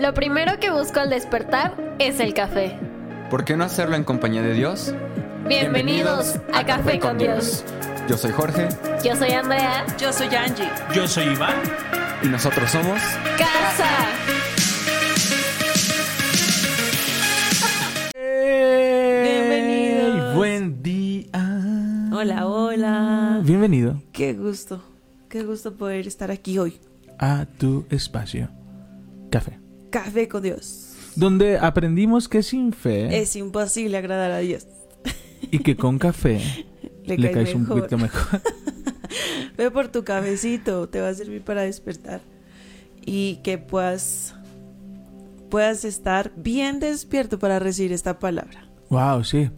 Lo primero que busco al despertar es el café. ¿Por qué no hacerlo en compañía de Dios? Bienvenidos, a, Café con Dios. Yo soy Jorge Yo soy Andrea. Yo soy Angie. Yo soy Iván. y nosotros somos Casa. Bienvenidos. Buen día. Hola, hola. Bienvenido Qué gusto. Qué gusto poder estar aquí hoy. a tu espacio. Café. Café con Dios. Donde aprendimos que sin fe Es imposible agradar a Dios. y que con café Le, le caes un poquito mejor. Ve por tu cafecito, te va a servir para despertar y que puedas puedas estar bien despierto para recibir esta palabra. wow, sí.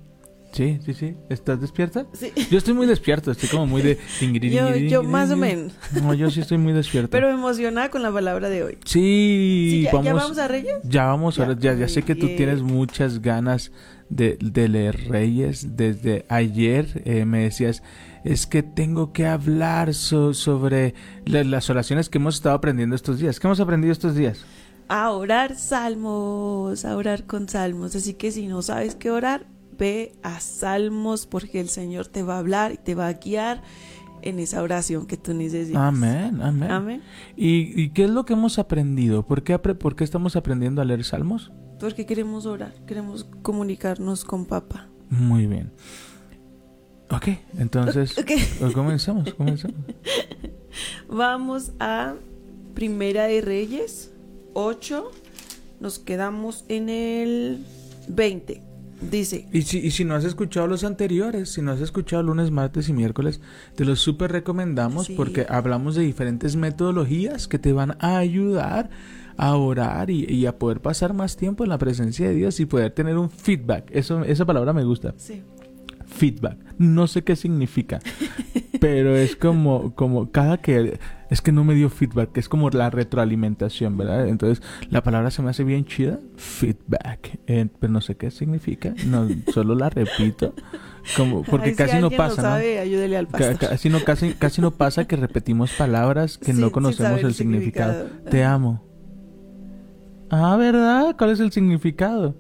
Sí, sí, sí. ¿Estás despierta? Sí. Yo estoy muy despierto, estoy como muy de... Yo, yo más o menos, No, yo sí estoy muy despierto. pero emocionada con la palabra de hoy. Sí, Sí, ¿ya, vamos, ya vamos a Reyes? Ya vamos, Ya, ahora, ya, ya sé que tú tienes muchas ganas de, de leer Reyes. Desde ayer eh, me decías, es que tengo que hablar so- sobre la- las oraciones que hemos estado aprendiendo estos días. ¿Qué hemos aprendido estos días? A orar salmos, a orar con salmos. Así que si no sabes qué orar, ve a salmos porque el Señor te va a hablar y te va a guiar en esa oración que tú necesitas. Amén, amén. Amén. ¿Y, y qué es lo que hemos aprendido? ¿Por qué, apre- ¿Por qué estamos aprendiendo a leer salmos? Porque queremos orar, queremos comunicarnos con papá. Muy bien. Ok, entonces, Ok. comencemos, comencemos. Vamos a Primera de Reyes 8. Nos quedamos en el 20. Dice, Y si, y si no has escuchado los anteriores, si no has escuchado lunes, martes y miércoles, te los súper recomendamos Sí. porque hablamos de diferentes metodologías que te van a ayudar a orar y, y a poder pasar más tiempo en la presencia de Dios y poder tener un feedback. Eso, esa palabra me gusta. sí, Feedback. No sé qué significa, pero es como, como cada que... Es que no me dio feedback, es como la retroalimentación, ¿verdad? Entonces la palabra se me hace bien chida, feedback, eh, pero no sé qué significa, no, solo la repito, como porque Ay, si casi no pasa, lo ¿no? ayúdele al pastor. casi no casi, casi no pasa que repetimos palabras que Sí, no conocemos el significado. significado. Te amo. Ah, ¿verdad? ¿Cuál es el significado?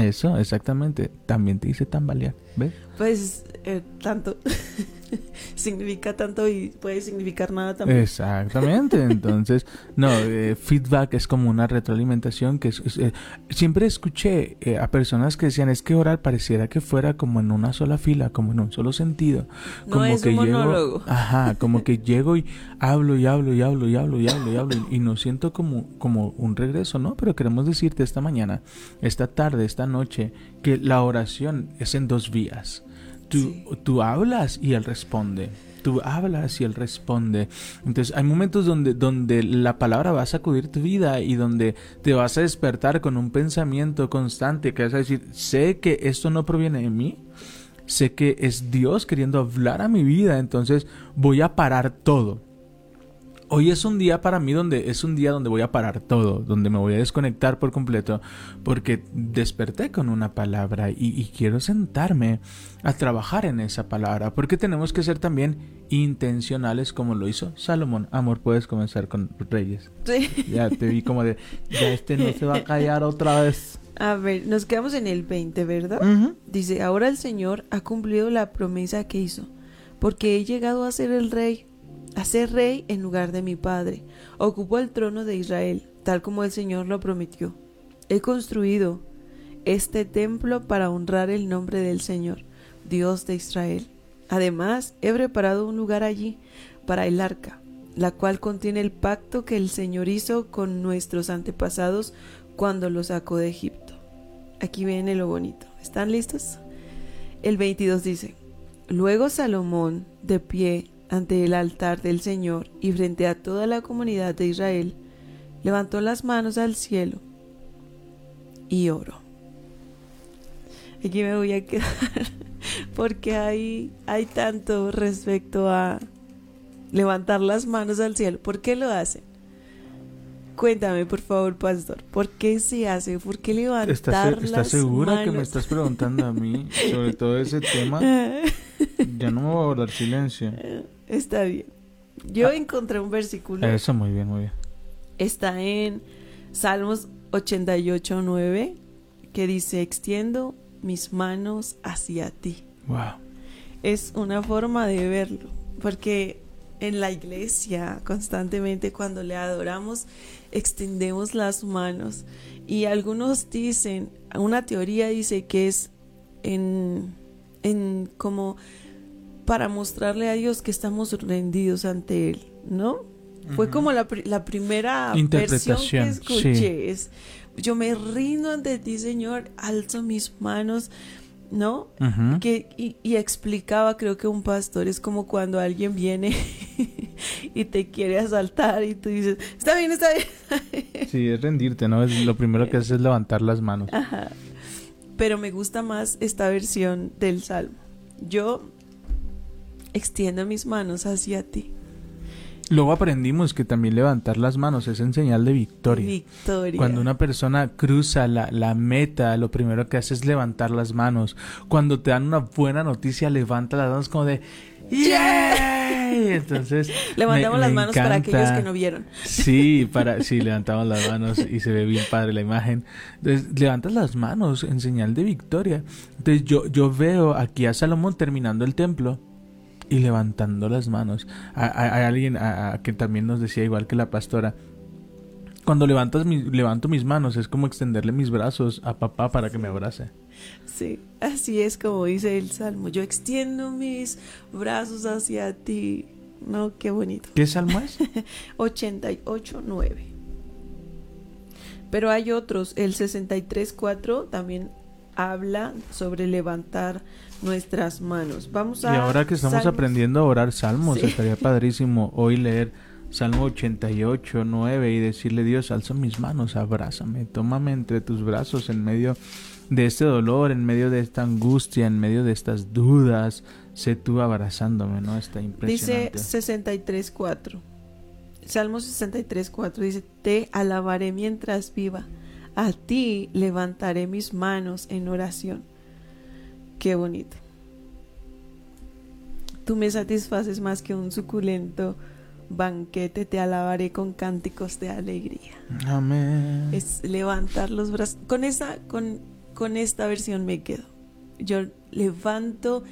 Eso, exactamente. También te dice tambalear, ¿ves? Pues eh, tanto significa tanto y puede significar nada también. Exactamente. Entonces, no, eh, feedback es como una retroalimentación que es, es, eh, siempre escuché eh, a personas que decían es que orar pareciera que fuera como en una sola fila, como en un solo sentido. no como es que un llego, monólogo. ajá, como que llego y hablo y hablo y hablo y hablo y hablo y hablo y, y no siento como, como un regreso, ¿no? Pero queremos decirte esta mañana, esta tarde, esta noche, que la oración es en dos vías. Tú, Sí. tú hablas y él responde. Tú hablas y él responde. Entonces hay momentos donde, donde la palabra va a sacudir tu vida y donde te vas a despertar con un pensamiento constante que vas a decir, sé que esto no proviene de mí, sé que es Dios queriendo hablar a mi vida, entonces voy a parar todo. Hoy es un día para mí donde es un día donde voy a parar todo, donde me voy a desconectar por completo, porque desperté con una palabra y, y quiero sentarme a trabajar en esa palabra, porque tenemos que ser también intencionales como lo hizo Salomón. Amor, puedes comenzar con Reyes. Sí. Ya te vi como de, ya este no se va a callar otra vez. A ver, nos quedamos en el 20, ¿verdad? Dice, ahora el Señor ha cumplido la promesa que hizo, porque he llegado a ser el rey, a rey en lugar de mi padre. Ocupo el trono de Israel, tal como el Señor lo prometió. He construido este templo para honrar el nombre del Señor, Dios de Israel. Además, he preparado un lugar allí para el arca, la cual contiene el pacto que el Señor hizo con nuestros antepasados cuando los sacó de Egipto. Aquí viene lo bonito. ¿Están listos? El 22 dice, Luego Salomón, de pie ante el altar del Señor y frente a toda la comunidad de Israel, levantó las manos al cielo y oró. Aquí me voy a quedar porque hay, hay tanto respecto a levantar las manos al cielo. ¿Por qué lo hacen? Cuéntame, por favor, pastor, ¿por qué se hace? ¿Por qué levantar ¿Estás, estás las segura que me estás preguntando a mí sobre todo ese tema? Ya no me voy a guardar silencio. Está bien. Yo Ah. encontré un versículo. Eso, muy bien, muy bien. Está en Salmos 88, 9, que dice, extiendo mis manos hacia ti. Wow. Es una forma de verlo, porque en la iglesia constantemente cuando le adoramos extendemos las manos y algunos dicen, una teoría dice que es en, en como para mostrarle a Dios que estamos rendidos ante Él, ¿no? Fue como la, la primera versión que Interpretación, escuché. sí. Es, yo me rindo ante ti, Señor, alzo mis manos, ¿no? Que, y, y explicaba, creo que un pastor es como cuando alguien viene y te quiere asaltar y tú dices, está bien, está bien. Sí, es rendirte, ¿no? Es, lo primero que haces es levantar las manos. Ajá. Pero me gusta más esta versión del salmo. Yo extiendo mis manos hacia ti. Luego aprendimos que también levantar las manos es en señal de victoria. Victoria. Cuando una persona cruza la, la meta, lo primero que hace es levantar las manos. Cuando te dan una buena noticia, levanta las manos como de Entonces, Levantamos me- las me manos para aquellos encanta. que no vieron. Sí, para, sí, levantamos las manos y se ve bien padre la imagen. Entonces, levantas las manos en señal de victoria. Entonces, yo, yo veo aquí a Salomón terminando el templo y levantando las manos. Hay alguien a- a- que también nos decía, igual que la pastora, cuando levantas mi- levanto mis manos es como extenderle mis brazos a papá para que me abrace. Sí, así es como dice el salmo. Yo extiendo mis brazos hacia ti. No, qué bonito. ¿Qué salmo es? 88, 9. Pero hay otros, el 63, 4 también habla sobre levantar nuestras manos. Vamos Y a. ahora que estamos Salmos. aprendiendo a orar salmos, Sí. estaría padrísimo hoy leer Salmo 88, 9 y decirle, Dios, alzo mis manos, abrázame, tómame entre tus brazos en medio de este dolor, en medio de esta angustia, en medio de estas dudas, sé tú abrazándome, ¿no? Está Dice impresionante. 63, 4. Salmo 63, 4 dice: Te alabaré mientras viva. A ti levantaré mis manos en oración. Qué bonito. Tú me satisfaces más que un suculento banquete, te alabaré con cánticos de alegría. Amén. Es levantar los brazos. Con esa, con, con esta versión me quedo. Yo levanto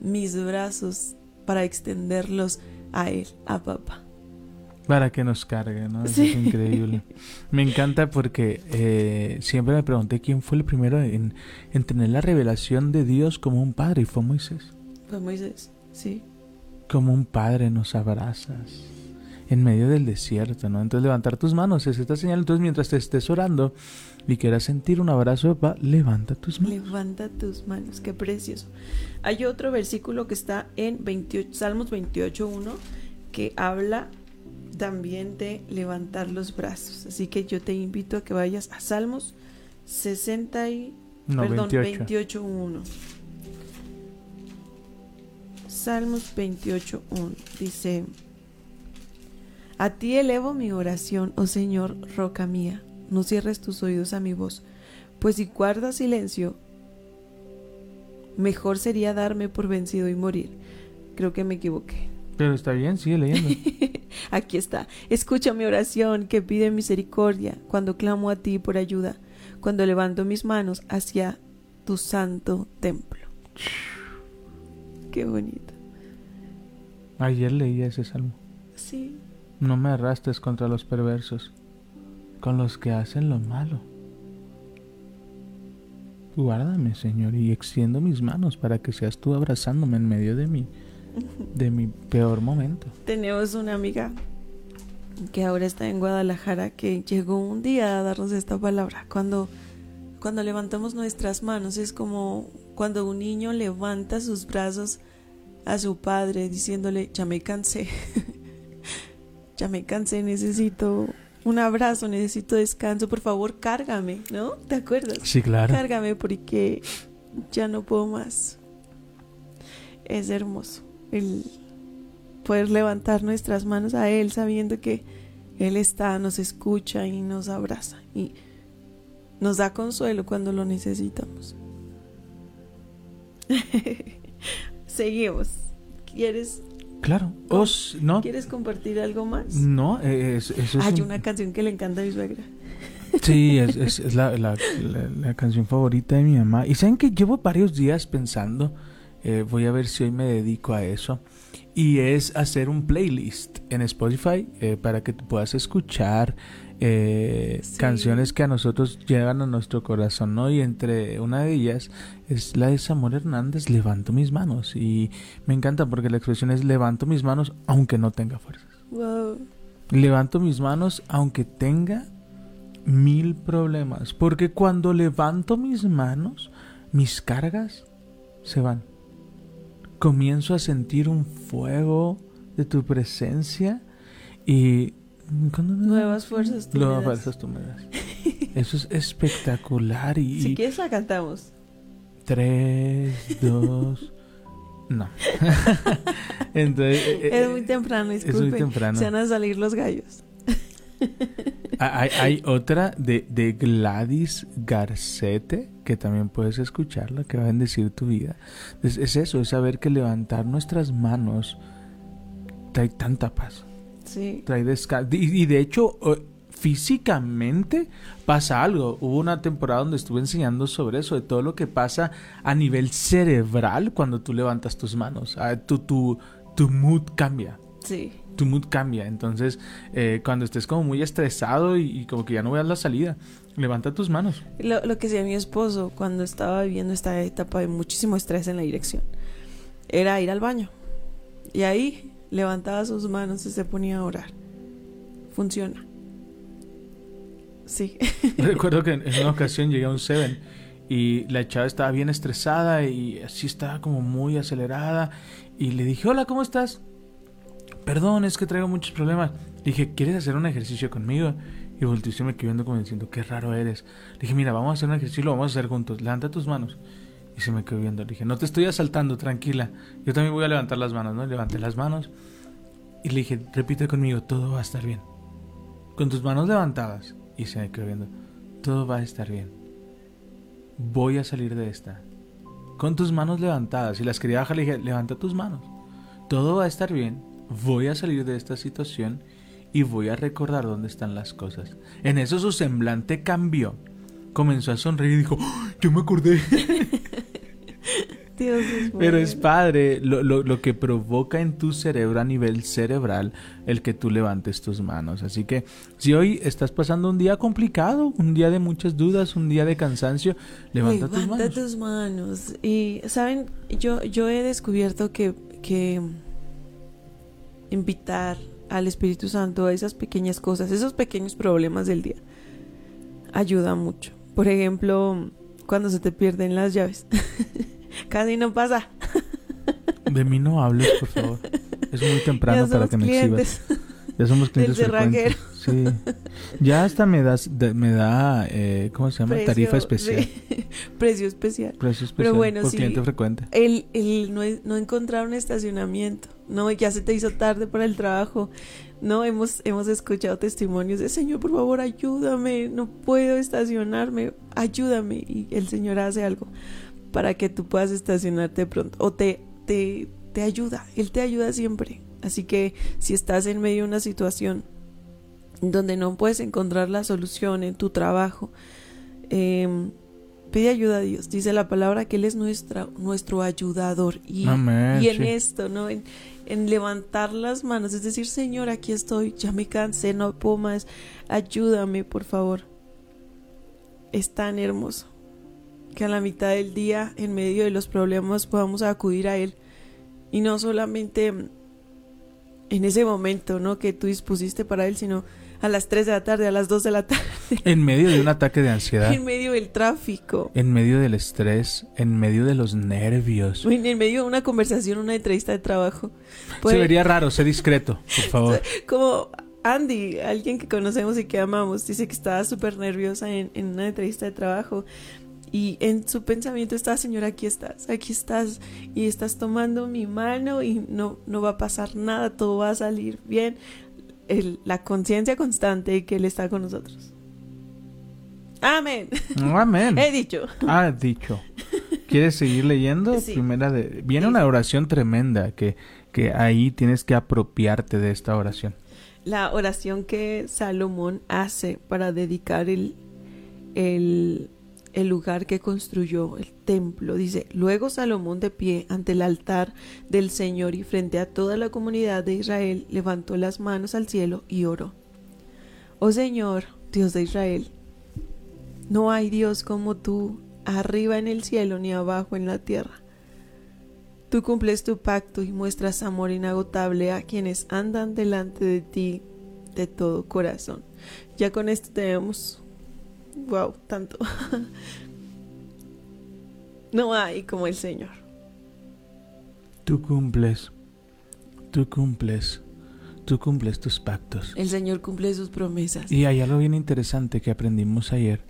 mis brazos para extenderlos a él, a papá. Para que nos cargue, ¿no? Eso Sí. es increíble. Me encanta porque eh, siempre me pregunté quién fue el primero en, en tener la revelación de Dios como un padre y fue Moisés. Fue Moisés, sí. Como un padre nos abrazas en medio del desierto, ¿no? Entonces levantar tus manos es esta señal. Entonces mientras te estés orando y quieras sentir un abrazo de papá, levanta tus manos. Levanta tus manos, qué precioso. Hay otro versículo que está en 28, Salmos 28.1 que habla también de levantar los brazos. Así que yo te invito a que vayas a Salmos 60 y, No, perdón, 28. 28.1. Salmos 28.1 dice, A ti elevo mi oración, oh Señor, roca mía, no cierres tus oídos a mi voz, pues si guardas silencio, mejor sería darme por vencido y morir. Creo que me equivoqué. Pero está bien, sigue leyendo. Aquí está. Escucha mi oración que pide misericordia cuando clamo a ti por ayuda, cuando levanto mis manos hacia tu santo templo. Qué bonito. Ayer leí ese salmo. Sí. No me arrastres contra los perversos, con los que hacen lo malo. Guárdame, Señor, y extiendo mis manos para que seas tú abrazándome en medio de mi, de mi peor momento. Tenemos una amiga que ahora está en Guadalajara que llegó un día a darnos esta palabra. Cuando, cuando levantamos nuestras manos es como cuando un niño levanta sus brazos a su padre diciéndole, ya me cansé, ya me cansé, necesito un abrazo, necesito descanso, por favor, cárgame, ¿no? ¿Te acuerdas? Sí, claro. Cárgame porque ya no puedo más. Es hermoso el poder levantar nuestras manos a Él sabiendo que Él está, nos escucha y nos abraza y nos da consuelo cuando lo necesitamos. Seguimos. ¿Quieres, Claro. Os, no, ¿Quieres compartir algo más? no, eh, es- eso es Hay un- una canción que le encanta a mi suegra. Sí, es, es, es la, la- la- la canción favorita de mi mamá. Y saben que llevo varios días pensando, eh, voy a ver si hoy me dedico a eso. Y es hacer un playlist en Spotify eh, para que tú puedas escuchar eh, Sí. canciones que a nosotros llegan a nuestro corazón, ¿no? Y entre una de ellas es la de Samuel Hernández, Levanto mis manos. Y me encanta porque la expresión es levanto mis manos aunque no tenga fuerzas. Wow. Levanto mis manos aunque tenga mil problemas. Porque cuando levanto mis manos, mis cargas se van. Comienzo a sentir un fuego de tu presencia y... cuando- Nuevas fuerzas tú me Nuevas das. fuerzas tú me das. Eso es espectacular y... Si quieres la cantamos. Tres, dos... No. Entonces... eh, eh, Es muy temprano, es disculpe. muy temprano. Se van a salir los gallos. Ah, Hay, hay otra de, de Gladys Garcete que también puedes escucharla, que va a bendecir tu vida. Es, es eso, es saber que levantar nuestras manos trae tanta paz, Sí. trae descanso. Y, y de hecho, eh, físicamente pasa algo. Hubo una temporada donde estuve enseñando sobre eso, de todo lo que pasa a nivel cerebral cuando tú levantas tus manos. Ah, tu, tu, tu mood cambia Sí. tu mood cambia. Entonces, eh, cuando estés como muy estresado y, y como que ya no veas la salida, levanta tus manos. Lo, lo que hacía mi esposo cuando estaba viviendo esta etapa de muchísimo estrés en la dirección era ir al baño. Y ahí levantaba sus manos y se ponía a orar. Funciona. Sí. Recuerdo que en, una ocasión llegué a un Seven y la chava estaba bien estresada y así estaba como muy acelerada. Y le dije, hola, ¿cómo estás? Perdón, es que traigo muchos problemas. Le dije, ¿quieres hacer un ejercicio conmigo? Y volteó y me quedó viendo como diciendo, qué raro eres. Le dije, mira, vamos a hacer un ejercicio, lo vamos a hacer juntos. Levanta tus manos. Y se me quedó viendo. Le dije, no te estoy asaltando, tranquila. Yo también voy a levantar las manos, ¿no? Levanté las manos. Y le dije, repite conmigo, todo va a estar bien. Con tus manos levantadas. Y se me quedó viendo, todo va a estar bien. Voy a salir de esta. Con tus manos levantadas. Y las quería bajar, le dije, levanta tus manos. Todo va a estar bien. Voy a salir de esta situación y voy a recordar dónde están las cosas. En eso su semblante cambió. Comenzó a sonreír y dijo, "¡Ah! yo me acordé. Dios es Pero es padre lo, lo, lo que provoca en tu cerebro a nivel cerebral el que tú levantes tus manos. Así que si hoy estás pasando un día complicado, un día de muchas dudas, un día de cansancio, levanta, tus Levanta manos. tus manos. Y, ¿saben? Yo, yo he descubierto que, que invitar al Espíritu Santo a esas pequeñas cosas, esos pequeños problemas del día, ayuda mucho. Por ejemplo, cuando se te pierden las llaves. Casi no pasa. De mí no hables, por favor. Es muy temprano para que me exhibas. clientes. Ya somos clientes frecuentes. Sí. Ya hasta me das, de- me da, eh, ¿cómo se llama? Precio- Tarifa especial. Precio especial. Precio especial Pero bueno, por sí. cliente frecuente. El, el no, no encontrar un estacionamiento, no, ya se te hizo tarde para el trabajo, no, hemos, hemos escuchado testimonios de Señor, por favor, ayúdame, no puedo estacionarme, ayúdame, y el Señor hace algo para que tú puedas estacionarte pronto, o te, te, te ayuda, Él te ayuda siempre, así que si estás en medio de una situación donde no puedes encontrar la solución en tu trabajo, eh, Pide ayuda a Dios. Dice la palabra que Él es nuestra, nuestro ayudador. Y, Amén, y en sí. esto, ¿no? En, en levantar las manos, es decir, Señor, aquí estoy, ya me cansé, no puedo más. Ayúdame, por favor. Es tan hermoso que a la mitad del día, en medio de los problemas, podamos acudir a Él. Y no solamente en ese momento, ¿no? Que tú dispusiste para Él, sino a las 3 de la tarde, a las 2 de la tarde, En medio de un ataque de ansiedad, en medio del tráfico. en medio del estrés, en medio de los nervios. En en medio de una conversación, una entrevista de trabajo. Se Puede- vería raro, sé discreto, por favor. Como Andy, alguien que conocemos y que amamos, dice que estaba súper nerviosa en, en una entrevista de trabajo. Y en su pensamiento está, Señor, aquí estás, aquí estás. Y estás tomando mi mano y no, no va a pasar nada, todo va a salir bien. El- la conciencia constante de que Él está con nosotros. Amén. Amén. He dicho. Ha dicho. ¿Quieres seguir leyendo? Sí. Primera de... Viene una oración tremenda que, que ahí tienes que apropiarte de esta oración. La oración que Salomón hace para dedicar el, el, el lugar que construyó, el templo. Dice, luego Salomón de pie ante el altar del Señor y frente a toda la comunidad de Israel, levantó las manos al cielo y oró. Oh Señor, Dios de Israel, no hay Dios como tú, arriba en el cielo ni abajo en la tierra. Tú cumples tu pacto y muestras amor inagotable a quienes andan delante de ti de todo corazón. Ya con esto tenemos, wow, tanto. no hay como el Señor. Tú cumples, tú cumples, tú cumples tus pactos. El Señor cumple sus promesas. Y hay algo bien interesante que aprendimos ayer.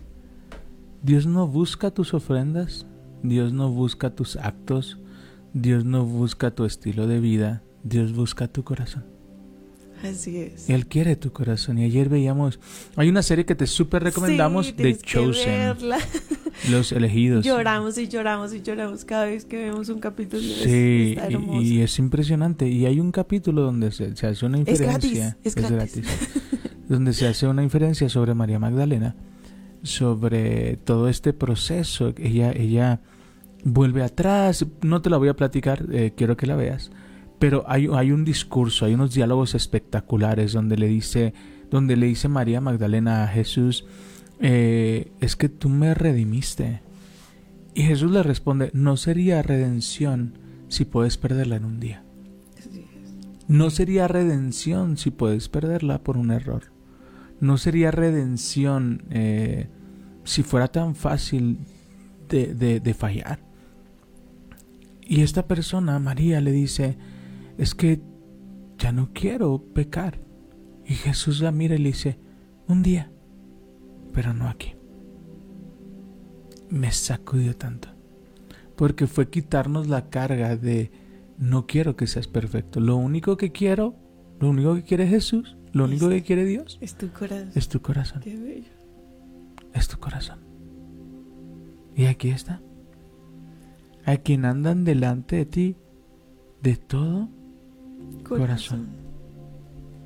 Dios no busca tus ofrendas, Dios no busca tus actos, Dios no busca tu estilo de vida, Dios busca tu corazón. Así es. Él quiere tu corazón. Y ayer veíamos, hay una serie que te súper recomendamos, Sí, que Chosen. Los elegidos. Lloramos y lloramos y lloramos cada vez que vemos un capítulo. Es- Sí, está y- y, es impresionante. Y hay un capítulo donde se, se hace una Es inferencia. gratis, es gratis. donde se hace una inferencia sobre María Magdalena, sobre todo este proceso. Ella, ella vuelve atrás. No te la voy a platicar, eh, quiero que la veas. Pero hay, hay un discurso, hay unos diálogos espectaculares donde le dice, donde le dice María Magdalena a Jesús, eh, es que tú me redimiste. Y Jesús le responde, no sería redención si puedes perderla en un día. No sería redención si puedes perderla por un error. No sería redención eh, si fuera tan fácil de, de- de fallar. Y esta persona, María, le dice, es que ya no quiero pecar. Y Jesús la mira y le dice, un día, pero no aquí. Me sacudió tanto. Porque fue quitarnos la carga de no quiero que seas perfecto. Lo único que quiero, lo único que quiere Jesús, lo único que quiere Dios Es tu corazón. es tu corazón. Qué bello. Es tu corazón. Y aquí está. A quien andan delante de ti de todo Corazón.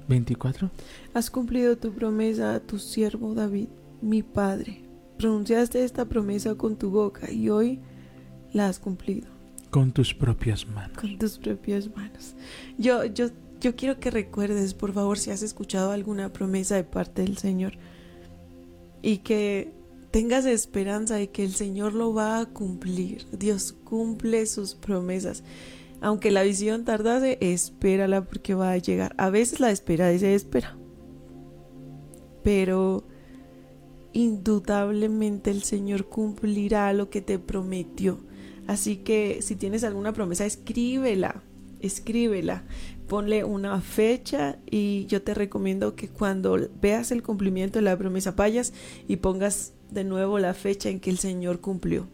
24. Has cumplido tu promesa a tu siervo David, mi padre. Pronunciaste esta promesa con tu boca y hoy la has cumplido Con tus propias manos. con tus propias manos. Yo, yo, yo quiero que recuerdes, por favor, si has escuchado alguna promesa de parte del Señor y que tengas esperanza de que el Señor lo va a cumplir. Dios cumple sus promesas. Aunque la visión tardase, espérala porque va a llegar. A veces la espera desespera. Pero indudablemente el Señor cumplirá lo que te prometió. Así que si tienes alguna promesa, escríbela, escríbela, ponle una fecha y yo te recomiendo que cuando veas el cumplimiento de la promesa vayas y pongas de nuevo la fecha en que el Señor cumplió.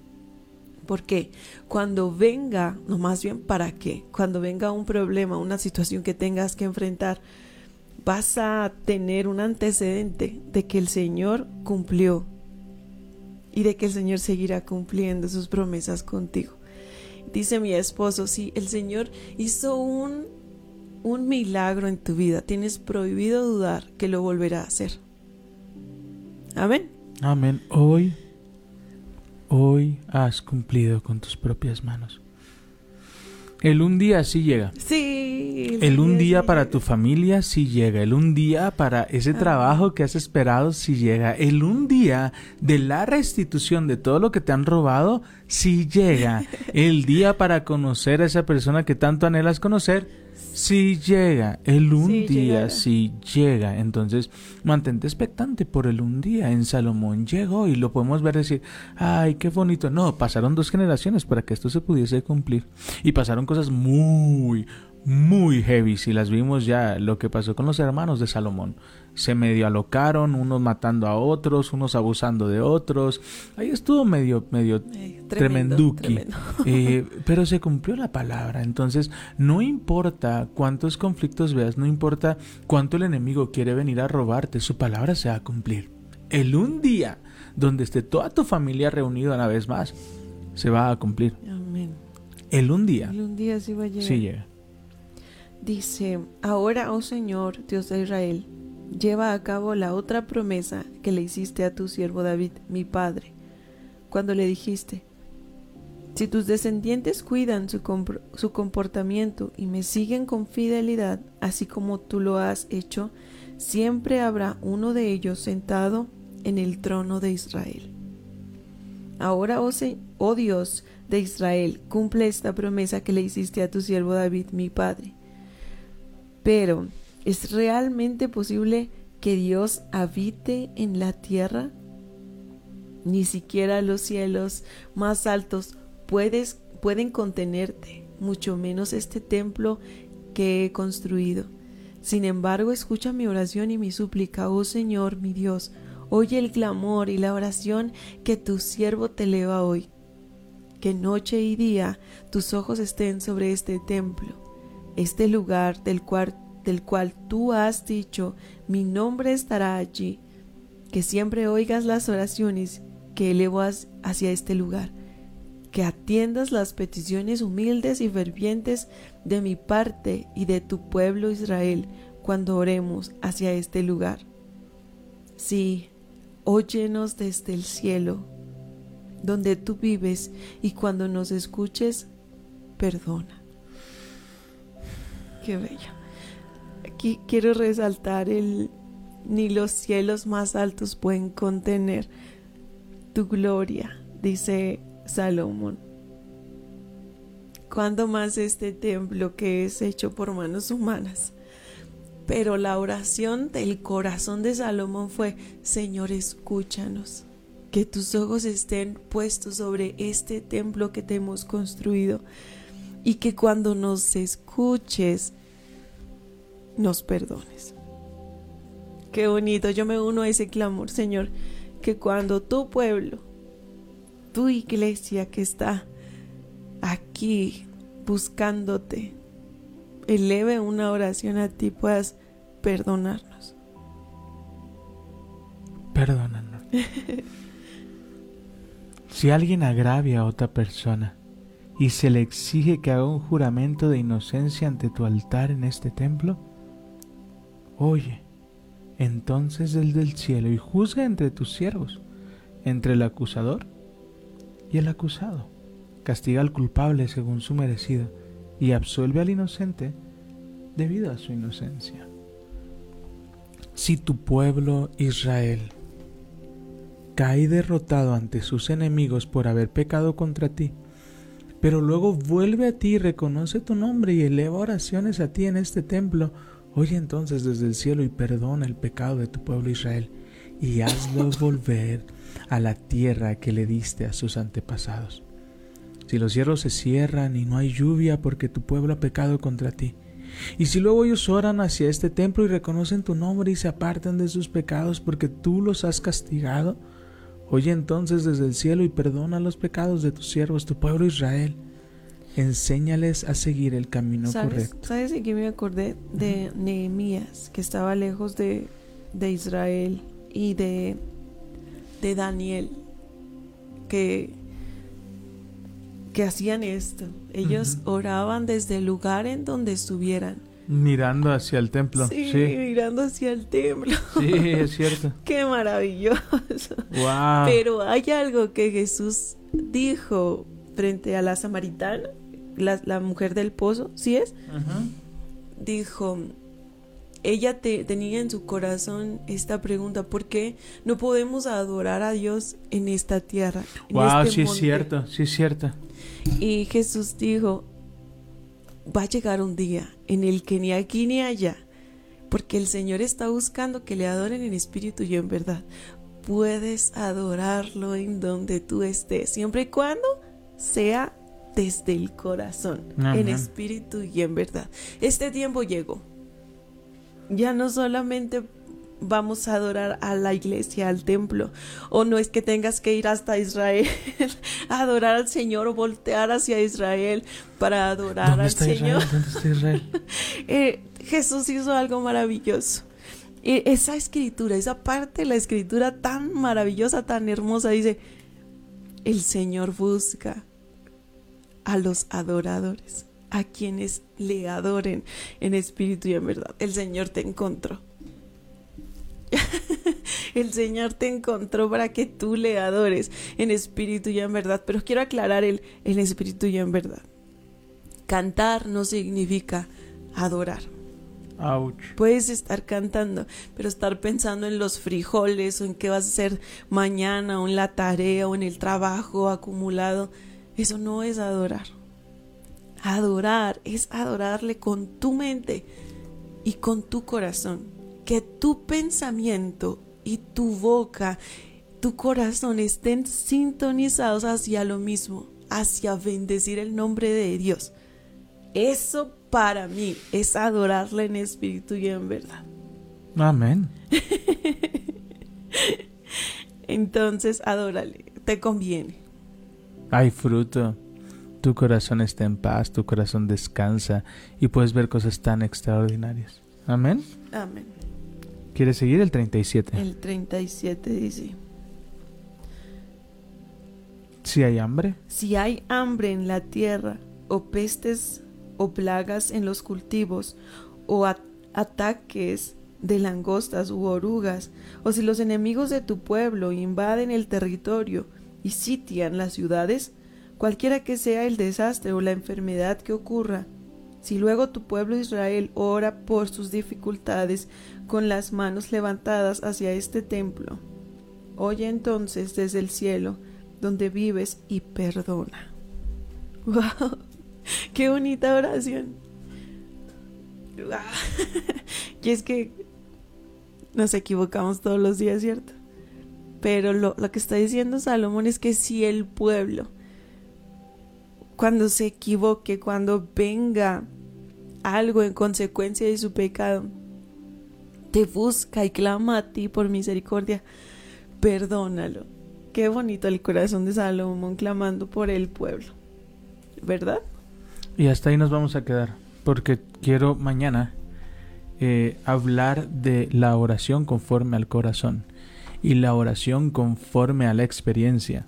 Porque cuando venga, no más bien para qué, cuando venga un problema, una situación que tengas que enfrentar, vas a tener un antecedente de que el Señor cumplió y de que el Señor seguirá cumpliendo sus promesas contigo. Dice mi esposo, si el Señor hizo un, un milagro en tu vida, tienes prohibido dudar que lo volverá a hacer. Amén. Amén. Hoy, hoy has cumplido con tus propias manos. El un día sí llega. Sí. El un día sí para tu familia sí llega. El un día para ese Amén. trabajo que has esperado sí llega. El un día de la restitución de todo lo que te han robado sí llega. El día para conocer a esa persona que tanto anhelas conocer sí llega. El un Sí día llega. sí llega. Entonces mantente expectante por el un día. En Salomón llegó y lo podemos ver decir, ay, qué bonito. No, pasaron dos generaciones para que esto se pudiese cumplir. Y pasaron cosas muy, muy heavy. Si las vimos ya, lo que pasó con los hermanos de Salomón. Se medio alocaron, unos matando a otros, unos abusando de otros. Ahí estuvo medio, medio Eh, tremendo, tremenduki. tremendo. Eh, pero se cumplió la palabra. Entonces, no importa cuántos conflictos veas, no importa cuánto el enemigo quiere venir a robarte, su palabra se va a cumplir. El un día donde esté toda tu familia reunida una vez más, se va a cumplir. Amén. El un día Y un día sí va a llegar. sí llega. Dice, ahora, oh Señor, Dios de Israel, lleva a cabo la otra promesa que le hiciste a tu siervo David, mi padre, cuando le dijiste, si tus descendientes cuidan su, su, comportamiento y me siguen con fidelidad, así como tú lo has hecho, siempre habrá uno de ellos sentado en el trono de Israel. Ahora, oh, oh Dios de Israel, cumple esta promesa que le hiciste a tu siervo David, mi padre. Pero, ¿es realmente posible que Dios habite en la tierra? Ni siquiera los cielos más altos puedes, pueden contenerte, mucho menos este templo que he construido. Sin embargo, escucha mi oración y mi súplica, oh Señor, mi Dios, oye el clamor y la oración que tu siervo te eleva hoy. Que noche y día tus ojos estén sobre este templo, este lugar del cual, del cual tú has dicho, mi nombre estará allí. Que siempre oigas las oraciones que elevo hacia este lugar que atiendas las peticiones humildes y fervientes de mi parte y de tu pueblo Israel cuando oremos hacia este lugar. Sí, óyenos desde el cielo, donde tú vives, y cuando nos escuches, perdona. Qué bello. Quiero resaltar el ni los cielos más altos pueden contener tu gloria, dice Salomón. ¿Cuándo más este templo que es hecho por manos humanas? Pero la oración del corazón de Salomón fue, Señor, escúchanos, que tus ojos estén puestos sobre este templo que te hemos construido y que cuando nos escuches, nos perdones. Qué bonito, yo me uno a ese clamor, Señor, que cuando tu pueblo tu iglesia que está aquí buscándote, eleve una oración a ti, puedas perdonarnos. Perdónanos. si alguien agravia a otra persona y se le exige que haga un juramento de inocencia ante tu altar en este templo, oye, entonces el del cielo y juzga entre tus siervos, entre el acusador y el acusado. Castiga al culpable según su merecido y absuelve al inocente debido a su inocencia. Si tu pueblo Israel cae derrotado ante sus enemigos por haber pecado contra ti, pero luego vuelve a ti y reconoce tu nombre y eleva oraciones a ti en este templo, oye entonces desde el cielo y perdona el pecado de tu pueblo Israel y hazlo volver a la tierra que le diste a sus antepasados. Si los cielos se cierran y no hay lluvia porque tu pueblo ha pecado contra ti, y si luego ellos oran hacia este templo y reconocen tu nombre y se apartan de sus pecados porque tú los has castigado, oye entonces desde el cielo y perdona los pecados de tus siervos, tu pueblo Israel. Enséñales a seguir el camino correcto. ¿Sabes de qué me acordé? De Nehemías, que estaba lejos de, de Israel y de de Daniel que, que hacían esto. Ellos oraban desde el lugar en donde estuvieran. Mirando hacia el templo. Sí, mirando hacia el templo. Sí, es cierto. Qué maravilloso. Wow. Pero hay algo que Jesús dijo frente a la samaritana, la, mujer del pozo, ¿sí es? Dijo, ella te, tenía en su corazón esta pregunta, ¿por qué no podemos adorar a Dios en esta tierra? wow, este sí es cierto, sí es cierto. Y Jesús dijo, va a llegar un día en el que ni aquí ni allá, porque el Señor está buscando que le adoren en espíritu y en verdad. Puedes adorarlo en donde tú estés, siempre y cuando sea desde el corazón, en espíritu y en verdad. Este tiempo llegó ya no solamente vamos a adorar a la iglesia, al templo, o no es que tengas que ir hasta Israel a adorar al Señor o voltear hacia Israel para adorar al Señor. ¿Dónde está Israel? Eh, Jesús hizo algo maravilloso. Y esa escritura, esa parte de la escritura tan maravillosa, tan hermosa, dice, el Señor busca a los adoradores a quienes le adoren en espíritu y en verdad. El Señor te encontró. El Señor te encontró para que tú le adores en espíritu y en verdad. Pero quiero aclarar el, el espíritu y en verdad. Cantar no significa adorar. Ouch. Puedes estar cantando, pero estar pensando en los frijoles o en qué vas a hacer mañana o en la tarea o en el trabajo acumulado, eso no es adorar. Adorar es adorarle con tu mente y con tu corazón. Que tu pensamiento y tu boca, tu corazón estén sintonizados hacia lo mismo, hacia bendecir el nombre de Dios. Eso para mí es adorarle en espíritu y en verdad. Amén. Entonces, adórale, te conviene. Hay fruto. Tu corazón está en paz, tu corazón descansa y puedes ver cosas tan extraordinarias. Amén. Amén. ¿Quieres seguir el 37? El 37 dice, Si hay hambre, si hay hambre en la tierra, o pestes o plagas en los cultivos, o ataques de langostas u orugas, o si los enemigos de tu pueblo invaden el territorio y sitian las ciudades, cualquiera que sea el desastre o la enfermedad que ocurra, si luego tu pueblo Israel ora por sus dificultades con las manos levantadas hacia este templo, oye entonces desde el cielo donde vives y perdona. ¡Wow! ¡Qué bonita oración! Y es que nos equivocamos todos los días, ¿cierto? Pero lo, lo que está diciendo Salomón es que si el pueblo, cuando se equivoque, cuando venga algo en consecuencia de su pecado, te busca y clama a ti por misericordia, perdónalo. Qué bonito el corazón de Salomón clamando por el pueblo, ¿verdad? y hasta ahí nos vamos a quedar, porque quiero mañana eh, hablar de la oración conforme al corazón y la oración conforme a la experiencia.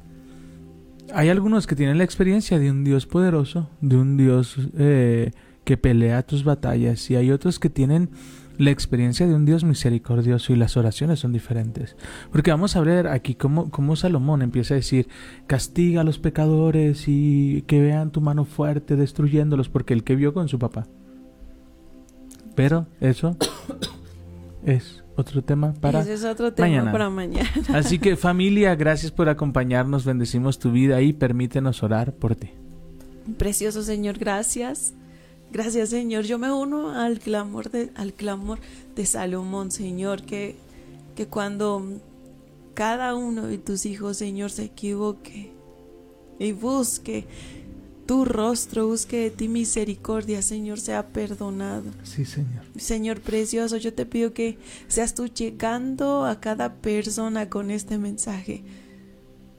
Hay algunos que tienen la experiencia de un Dios poderoso, de un Dios eh, que pelea tus batallas, y hay otros que tienen la experiencia de un Dios misericordioso y las oraciones son diferentes. Porque vamos a ver aquí cómo, cómo Salomón empieza a decir, castiga a los pecadores y que vean tu mano fuerte destruyéndolos, porque el que vio con su papá. Pero eso es otro tema para... Ese es otro tema mañana. para mañana. Así que familia, gracias por acompañarnos, bendecimos tu vida y permítenos orar por ti. Precioso Señor, gracias. Gracias Señor. Yo me uno al clamor de, al clamor de Salomón, Señor, que, que cuando cada uno de tus hijos, Señor, se equivoque y busque tu rostro, busque de ti misericordia, Señor, sea perdonado. Sí, Señor. Señor precioso, yo te pido que seas tú llegando a cada persona con este mensaje.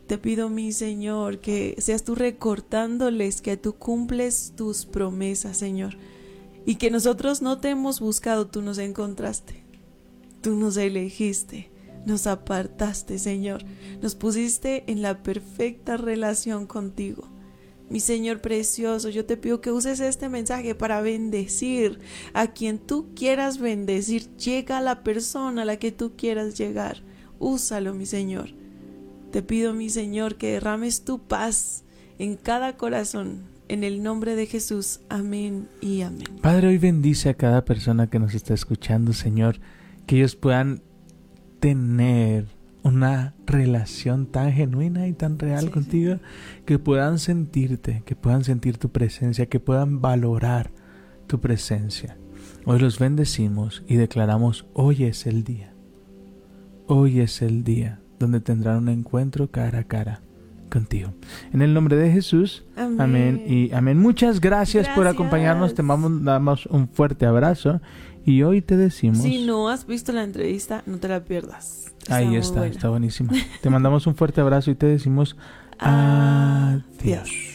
Te pido, mi Señor, que seas tú recortándoles que tú cumples tus promesas, Señor. Y que nosotros no te hemos buscado, tú nos encontraste. Tú nos elegiste, nos apartaste, Señor. Nos pusiste en la perfecta relación contigo. Mi Señor precioso, yo te pido que uses este mensaje para bendecir a quien tú quieras bendecir. Llega a la persona a la que tú quieras llegar. Úsalo, mi Señor. Te pido, mi Señor, que derrames tu paz en cada corazón. En el nombre de Jesús. Amén y amén. Padre, hoy bendice a cada persona que nos está escuchando, Señor, que ellos puedan tener una relación tan genuina y tan real Sí, contigo, que puedan sentirte, que puedan sentir tu presencia, que puedan valorar tu presencia. Hoy los bendecimos y declaramos, hoy es el día. Hoy es el día donde tendrán un encuentro cara a cara contigo. En el nombre de Jesús, Amén. Amén y amén. Muchas gracias, por acompañarnos. Te damos, damos un fuerte abrazo y hoy te decimos. Si no has visto la entrevista, no te la pierdas. ahí está, buena. está buenísima. te mandamos un fuerte abrazo y te decimos adiós. Adiós.